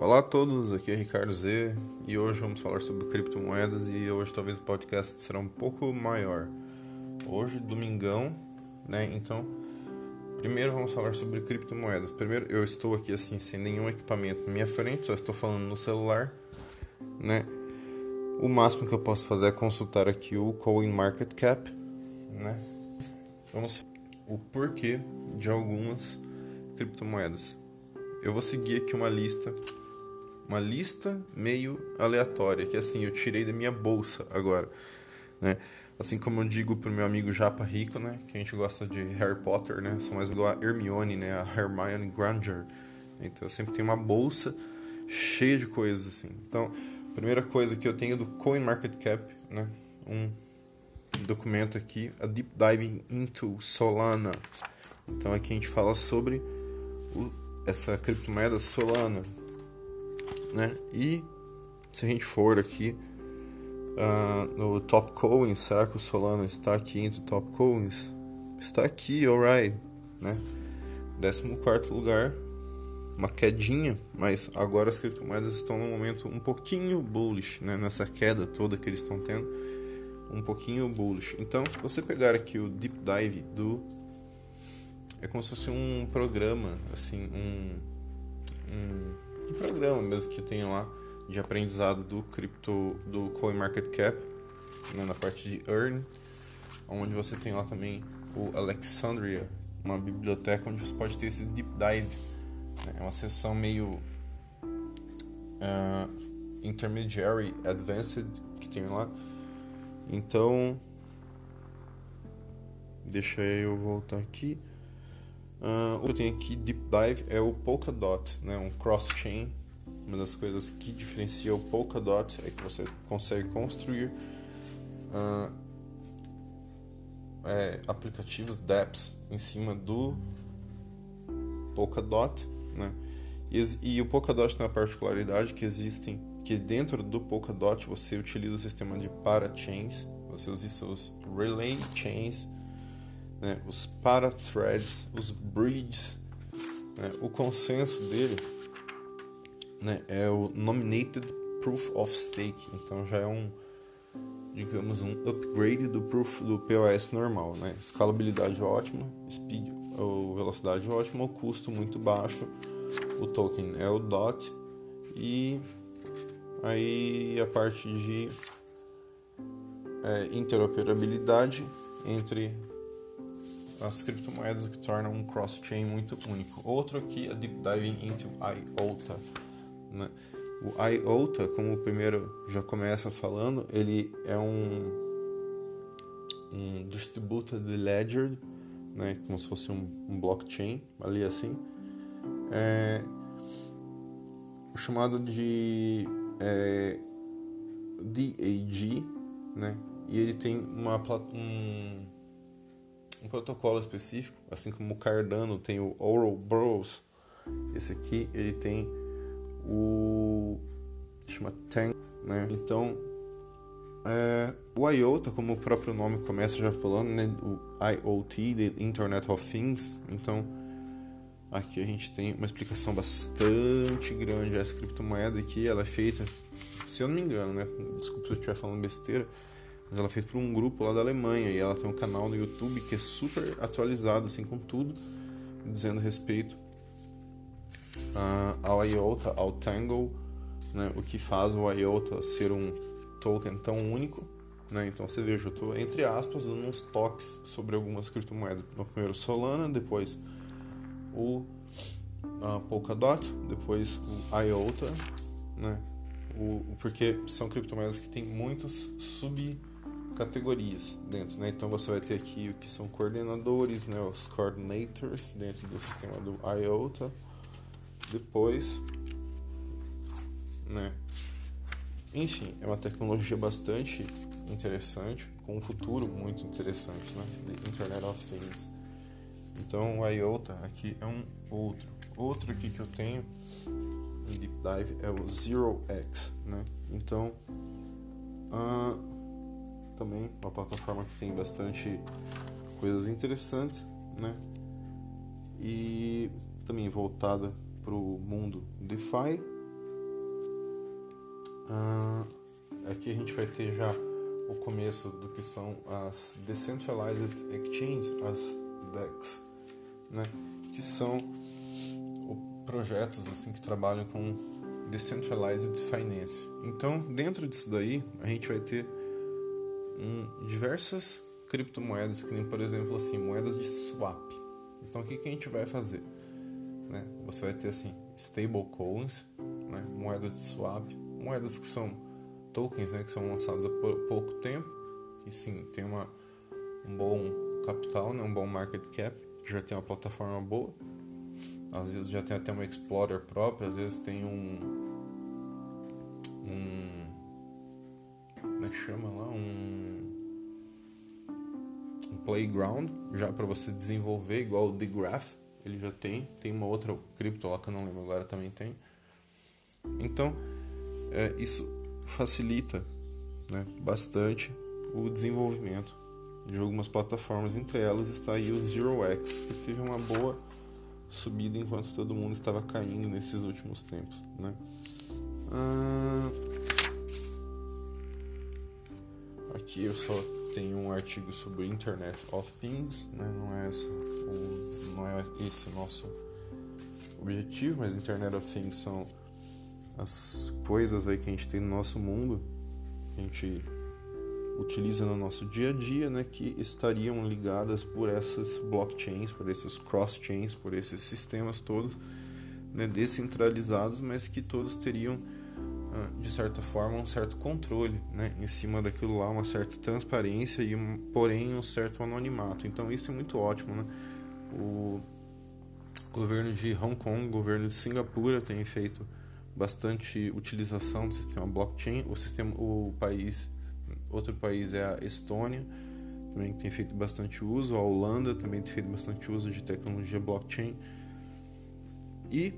Olá a todos, aqui é Ricardo Z e hoje vamos falar sobre criptomoedas e hoje talvez o podcast será um pouco maior. Hoje, domingão, né? Então, primeiro vamos falar sobre criptomoedas. Primeiro, eu estou aqui assim sem nenhum equipamento na minha frente, só estou falando no celular, né? O máximo que eu posso fazer é consultar aqui o CoinMarketCap, né? Vamos o porquê de algumas criptomoedas. Eu vou seguir aqui uma lista, uma lista meio aleatória, que assim eu tirei da minha bolsa agora, né? Assim como eu digo pro meu amigo Japa Rico, né, que a gente gosta de Harry Potter, né? Sou mais igual a Hermione, né, a Hermione Granger. Então eu sempre tenho uma bolsa cheia de coisas assim. Então, primeira coisa que eu tenho do CoinMarketCap, né, um documento aqui, a Deep Diving into Solana. Então aqui a gente fala sobre o, essa criptomoeda Solana, né? E se a gente for aqui uh, no Top Coins, será que o Solana está aqui entre Top Coins? Está aqui, alright, né? 14 lugar, uma quedinha, mas agora as criptomoedas estão num momento um pouquinho bullish, né? Nessa queda toda que eles estão tendo, um pouquinho bullish. Então, se você pegar aqui o deep dive do é como se fosse um programa, assim, um, um, programa mesmo que tem lá de aprendizado do cripto do CoinMarketCap, né, na parte de Earn, onde você tem lá também o Alexandria, uma biblioteca onde você pode ter esse deep dive. Né, é uma sessão meio uh, intermediary, advanced que tem lá. Então, deixa eu voltar aqui. Uh, o que eu tenho aqui deep dive é o Polkadot, né, um cross-chain uma das coisas que diferencia o Polkadot é que você consegue construir uh, é, aplicativos dApps em cima do Polkadot, né? E, e, o Polkadot tem a particularidade que existem que dentro do Polkadot você utiliza o sistema de parachains, você usa os relay chains, né? os parathreads, os bridges, né? o consenso dele né, é o Nominated Proof of Stake, então já é um, digamos, um upgrade do proof do POS normal, né? Escalabilidade ótima, speed ou velocidade ótima, o custo muito baixo, o token é o DOT e aí a parte de é, interoperabilidade entre as criptomoedas, o que torna um cross-chain muito único. Outro aqui é Deep Diving into IOTA né? O IOTA, como o primeiro já começa falando, ele é um, um distributed ledger, né? como se fosse um, um blockchain, ali assim, é, chamado de é, DAG, né? e ele tem uma, um, um protocolo específico, assim como o Cardano tem o Ouroboros, esse aqui ele tem o chama Tank, né? Então, é, o IOTA, como o próprio nome começa já falando, né? O IoT, the Internet of Things. Então, aqui a gente tem uma explicação bastante grande essa criptomoeda aqui, ela é feita, se eu não me engano, né? Desculpa se eu estiver falando besteira, mas ela feita por um grupo lá da Alemanha e ela tem um canal no YouTube que é super atualizado assim com tudo dizendo respeito uh, ao IOTA, ao Tangle, né, o que faz o IOTA ser um token tão único. Né? Então você veja, eu estou entre aspas dando uns toques sobre algumas criptomoedas. No primeiro Solana, depois o uh, Polkadot, depois o IOTA, né? O, porque são criptomoedas que têm muitos subcategorias dentro, né? Então você vai ter aqui o que são coordenadores, né? Os coordinators dentro do sistema do IOTA depois, né? Enfim, é uma tecnologia bastante interessante, com um futuro muito interessante, né? The Internet of Things. Então, o IOTA aqui é um outro. Outro aqui que eu tenho em Deep Dive é o Zero X, né? Então, uh, também uma plataforma que tem bastante coisas interessantes, né? E também voltada para o mundo DeFi, Uh, aqui a gente vai ter já o começo do que são as Decentralized Exchanges, as DEX, né? que são projetos assim que trabalham com Decentralized Finance. Então, dentro disso daí, a gente vai ter um, diversas criptomoedas, que nem, por exemplo, assim, moedas de swap. Então, o que, que a gente vai fazer? Né? Você vai ter, assim, stablecoins, né? moedas de swap, moedas que são tokens, né? que são lançadas há pouco tempo, e sim, tem uma, um bom capital, né? um bom market cap, já tem uma plataforma boa. Às vezes já tem até uma Explorer própria, às vezes tem um. Um. É chama lá? Um. Um playground já para você desenvolver, igual o The Graph, ele já tem. Tem uma outra cripto lá que eu não lembro agora também tem. Então, é, isso facilita né, bastante o desenvolvimento de algumas plataformas. Entre elas está aí o ZeroX, que teve uma boa subida enquanto todo mundo estava caindo nesses últimos tempos, né? Ah, aqui eu só tenho um artigo sobre Internet of Things, né? Não é essa, o, não é esse o nosso objetivo, mas Internet of Things são as coisas aí que a gente tem no nosso mundo, que a gente utiliza no nosso dia a dia, né, que estariam ligadas por essas blockchains, por esses cross-chains, por esses sistemas todos né, descentralizados, mas que todos teriam, de certa forma, um certo controle né, em cima daquilo lá, uma certa transparência e, um, porém, um certo anonimato. Então, isso é muito ótimo. Né? O governo de Hong Kong, o governo de Singapura tem feito bastante utilização do sistema blockchain. O sistema, o país Outro país é a Estônia, também tem feito bastante uso. A Holanda também tem feito bastante uso de tecnologia blockchain. E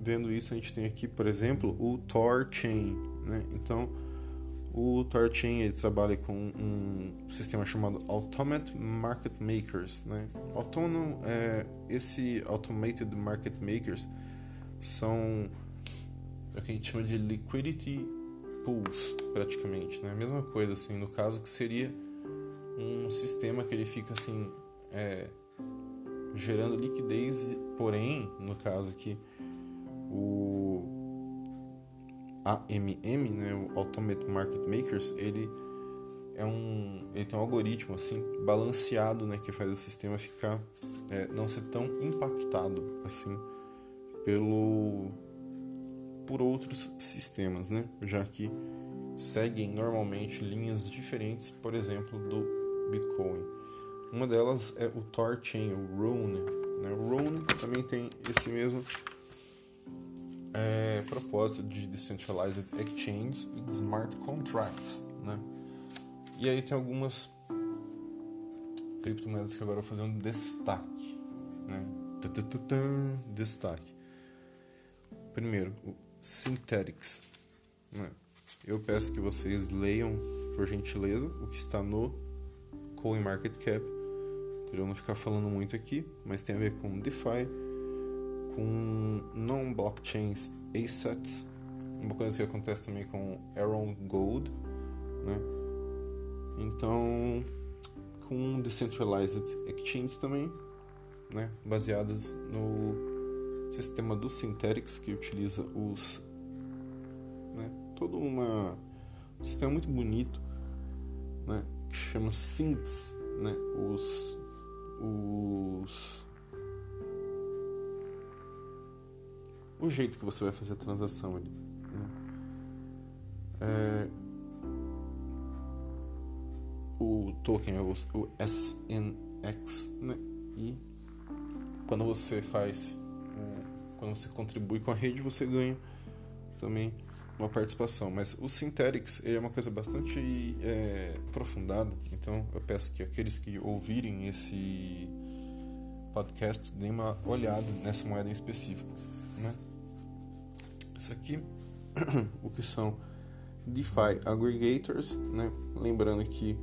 vendo isso, a gente tem aqui, por exemplo, o TorChain. Né? Então, o TorChain ele trabalha com um sistema chamado Automated Market Makers. Né? Autônomo, é, esse Automated Market Makers são o que a gente chama de Liquidity pools, praticamente, né? A mesma coisa, assim, no caso que seria um sistema que ele fica, assim, é, gerando liquidez, porém, no caso aqui, o AMM, né, o Automated Market Makers, ele é um, ele tem um algoritmo assim balanceado, né, que faz o sistema ficar é, não ser tão impactado assim pelo por outros sistemas, né? já que seguem normalmente linhas diferentes, por exemplo, do Bitcoin. Uma delas é o Torchain, o Rune. Né? O Rune também tem esse mesmo é, propósito de Decentralized Exchanges e de Smart Contracts. Né? E aí tem algumas criptomoedas que agora vou fazer um destaque. Né? Destaque. Primeiro, o Synthetics. Né? Eu peço que vocês leiam, por gentileza, o que está no CoinMarketCap, para eu não ficar falando muito aqui, mas tem a ver com DeFi, com non-blockchains assets, uma coisa que acontece também com Aaron Gold, né? Então, com Decentralized Exchanges também, né? Baseadas no sistema do Synthetics que utiliza os né, todo uma um sistema muito bonito né, que chama synths né, os os o jeito que você vai fazer a transação ali né? é, o token é o, SNX né? e quando você faz quando você contribui com a rede, você ganha também uma participação. Mas o Synthetics é uma coisa bastante é, aprofundada, então eu peço que aqueles que ouvirem esse podcast deem uma olhada nessa moeda em específico. Isso aqui, o que são DeFi Aggregators, né? lembrando que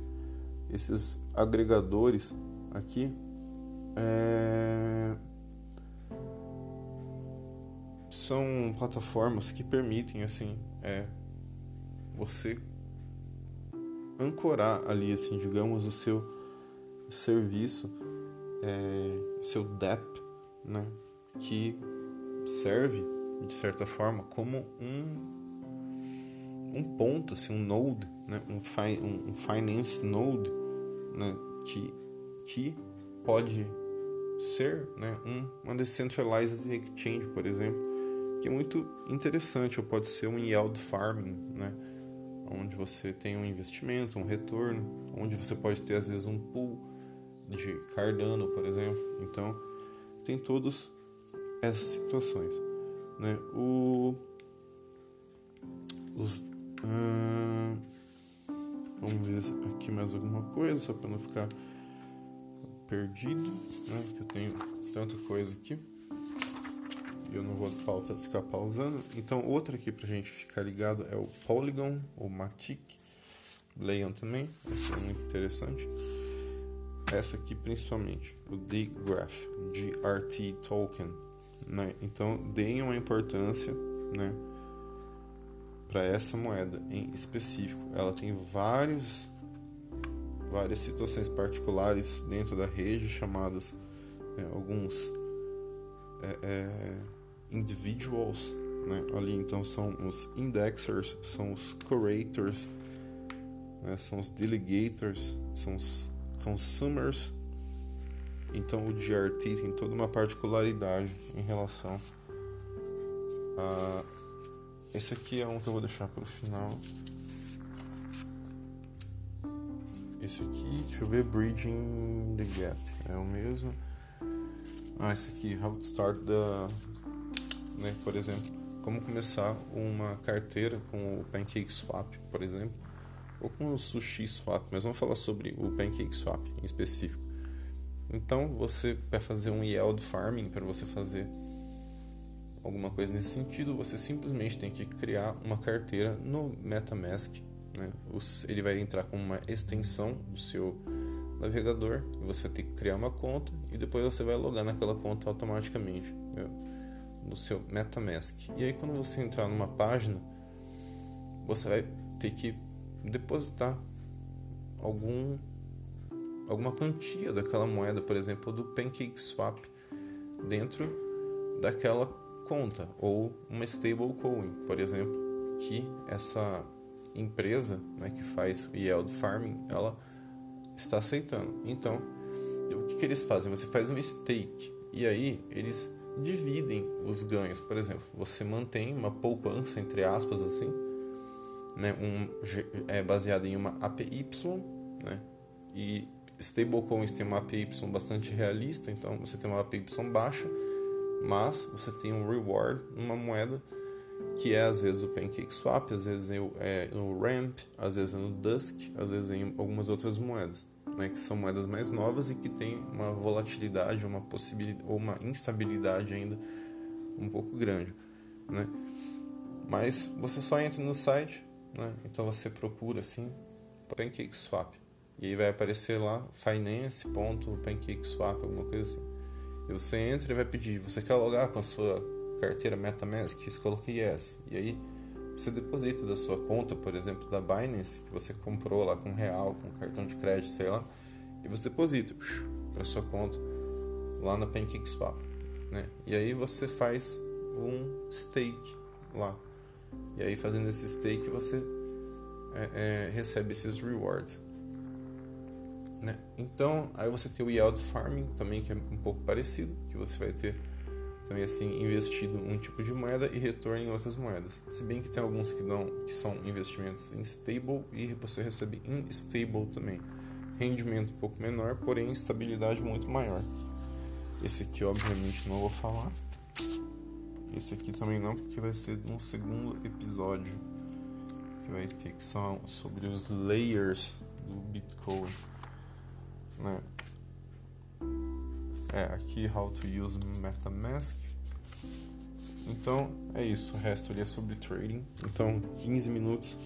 esses agregadores aqui é, são plataformas que permitem assim é, você ancorar ali, assim, digamos, o seu serviço, é, seu DEP, né, que serve de certa forma como um um ponto, assim, um node, né, um, fi, um, um finance node, né, que que pode ser, né, um, uma decentralized exchange, por exemplo, que é muito interessante, ou pode ser um yield farming, né, onde você tem um investimento, um retorno, onde você pode ter às vezes um pool de Cardano, por exemplo. Então, tem todas essas situações, né? O os vamos ver aqui mais alguma coisa só para não ficar perdido, né? Eu tenho tanta coisa aqui eu não vou ficar pausando. Então, outra aqui pra gente ficar ligado é o Polygon, ou Matic. Leiam também, essa é muito interessante. Essa aqui principalmente, o D-Graph, GRT Token. Né? Então, deem uma importância né, para essa moeda em específico. Ela tem vários, várias situações particulares dentro da rede, chamados né, alguns é, é, individuals, né? ali então são os indexers, são os curators, né? são os delegators, são os consumers. Então o GRT tem toda uma particularidade em relação a. Esse aqui é um que eu vou deixar para o final. Esse aqui, deixa eu ver, Bridging the Gap, é o mesmo. Ah, esse aqui, How to Start the né? Por exemplo, como começar uma carteira com o PancakeSwap, por exemplo, ou com o SushiSwap, mas vamos falar sobre o PancakeSwap em específico. Então, você para fazer um yield farming, para você fazer alguma coisa nesse sentido, você simplesmente tem que criar uma carteira no MetaMask. Né? Ele vai entrar como uma extensão do seu navegador e você vai ter que criar uma conta e depois você vai logar naquela conta automaticamente. Né? no seu MetaMask. E aí quando você entrar numa página, você vai ter que depositar algum alguma quantia daquela moeda, por exemplo, do PancakeSwap dentro daquela conta ou uma stablecoin, por exemplo, que essa empresa, né, que faz yield farming, ela está aceitando. Então, o que, que eles fazem? Você faz um stake e aí eles dividem os ganhos. Por exemplo, você mantém uma poupança, entre aspas, assim, né, um, é baseada em uma APY, né, e stablecoins tem uma APY bastante realista, então você tem uma APY baixa, mas você tem um reward numa moeda que é às vezes o PancakeSwap, às vezes é no Ramp, às vezes é no Dusk, às vezes é em algumas outras moedas né, que são moedas mais novas e que têm uma volatilidade, uma possibilidade ou uma instabilidade ainda um pouco grande, né? Mas você só entra no site, né? Então você procura assim PancakeSwap e aí vai aparecer lá finance.pancakeswap, alguma coisa assim. E você entra e vai pedir, você quer logar com a sua carteira MetaMask? Você coloca yes. E aí você deposita da sua conta, por exemplo, da Binance, que você comprou lá com real, com cartão de crédito, sei lá, e você deposita para sua conta lá na PancakeSwap, né? E aí você faz um stake lá. E aí fazendo esse stake você é, é, recebe esses rewards. Né? Então, aí você tem o yield farming também, que é um pouco parecido, que você vai ter também assim investido um tipo de moeda e retorno em outras moedas. Se bem que tem alguns que não que são investimentos em stable e você recebe em stable também. Rendimento um pouco menor, porém estabilidade muito maior. Esse aqui obviamente não vou falar. Esse aqui também não, porque vai ser um segundo episódio que vai ter que são sobre os layers do Bitcoin, né? É, aqui How to Use MetaMask. Então é isso, o resto ali é sobre trading. Então 15 minutos.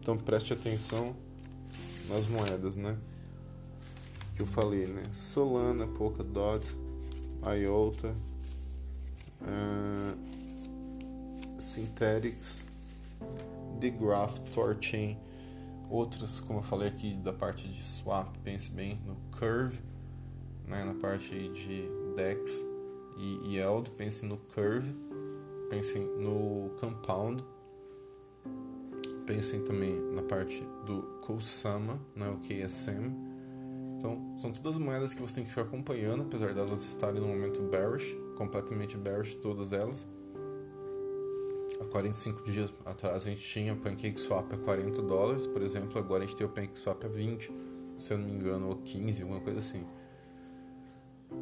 Então preste atenção nas moedas, né? Que eu falei, né? Solana, Polkadot, IOTA, uh, Synthetics, The Graph, Torchain, outras, como eu falei aqui da parte de swap, pense bem no Curve, né, na parte de DEX e Yield, pense no Curve, pensem no Compound, pensem também na parte do Kusama, né, o KSM. Então, são todas moedas que você tem que ficar acompanhando, apesar delas estarem no momento bearish, completamente bearish todas elas. Há 45 dias atrás a gente tinha o PancakeSwap a 40 dólares, por exemplo, agora a gente tem o PancakeSwap a 20, se eu não me engano, ou 15, alguma coisa assim.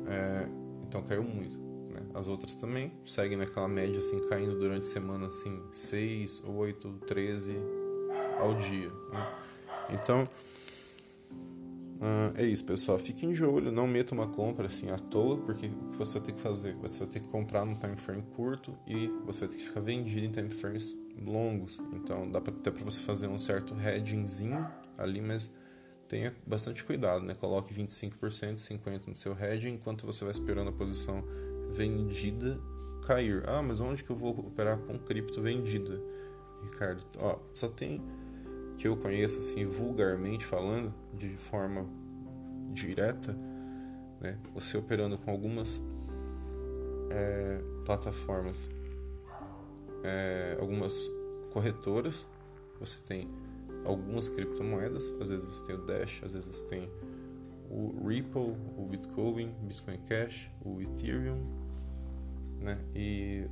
É, então caiu muito. Né? As outras também seguem naquela média assim, caindo durante a semana assim, 6, 8, 13, ao dia. Né? Então, uh, é isso, pessoal. Fiquem de olho, não meta uma compra assim à toa, porque você vai ter que fazer. Você vai ter que comprar num time frame curto e você vai ter que ficar vendido em time frames longos. Então, dá pra, até para você fazer um certo hedgingzinho ali, mas tenha bastante cuidado, né? Coloque 25%, 50% no seu hedging enquanto você vai esperando a posição vendida cair. Ah, mas onde que eu vou operar com cripto vendida? Ricardo, ó, só tem que eu conheço assim vulgarmente falando, de forma direta, né? Você operando com algumas é, plataformas, é, algumas corretoras, você tem algumas criptomoedas, às vezes você tem o Dash, às vezes você tem o Ripple, o Bitcoin, Bitcoin Cash, o Ethereum, né? E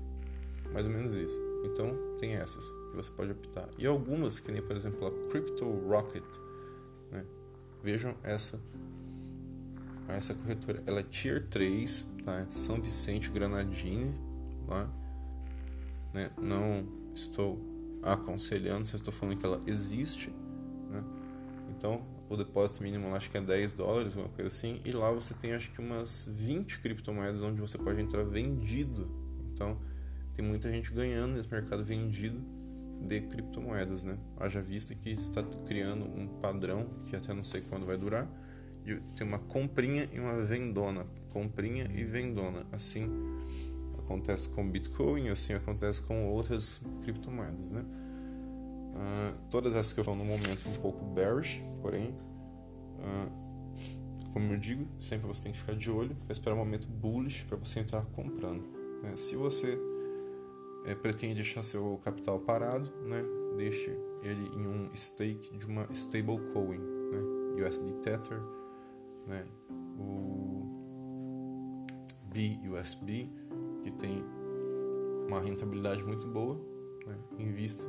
mais ou menos isso. Então tem essas que você pode optar. E algumas, que nem por exemplo a Crypto Rocket. Né? Vejam essa essa corretora. Ela é Tier 3, tá? São Vicente Granadini, lá. Né? Não estou aconselhando, só estou falando que ela existe. Né? Então, o depósito mínimo acho que é 10 dólares, alguma coisa assim. E lá você tem acho que umas 20 criptomoedas onde você pode entrar vendido. Então, tem muita gente ganhando nesse mercado vendido de criptomoedas, né? Haja vista que está criando um padrão que até não sei quando vai durar, de ter uma comprinha e uma vendona, comprinha e vendona. Assim acontece com Bitcoin, assim acontece com outras criptomoedas, né? Uh, todas essas que estou no momento um pouco bearish, porém, uh, como eu digo, sempre você tem que ficar de olho esperar um momento bullish para você entrar comprando. Né? Se você é, pretende deixar seu capital parado, né? deixe ele em um stake de uma stablecoin, né? USD Tether, né? o BUSB, que tem uma rentabilidade muito boa né? em vista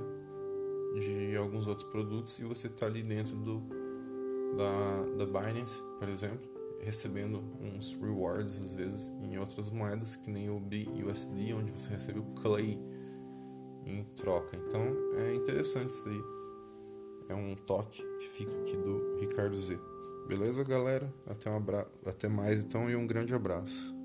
de alguns outros produtos e você está ali dentro do, da, da Binance, por exemplo, recebendo uns rewards às vezes em outras moedas que nem o BUSD, onde você recebe o Clay em troca. Então é interessante isso aí. É um toque que fica aqui do Ricardo Z. Beleza, galera? Até, um abra... Até mais então e um grande abraço.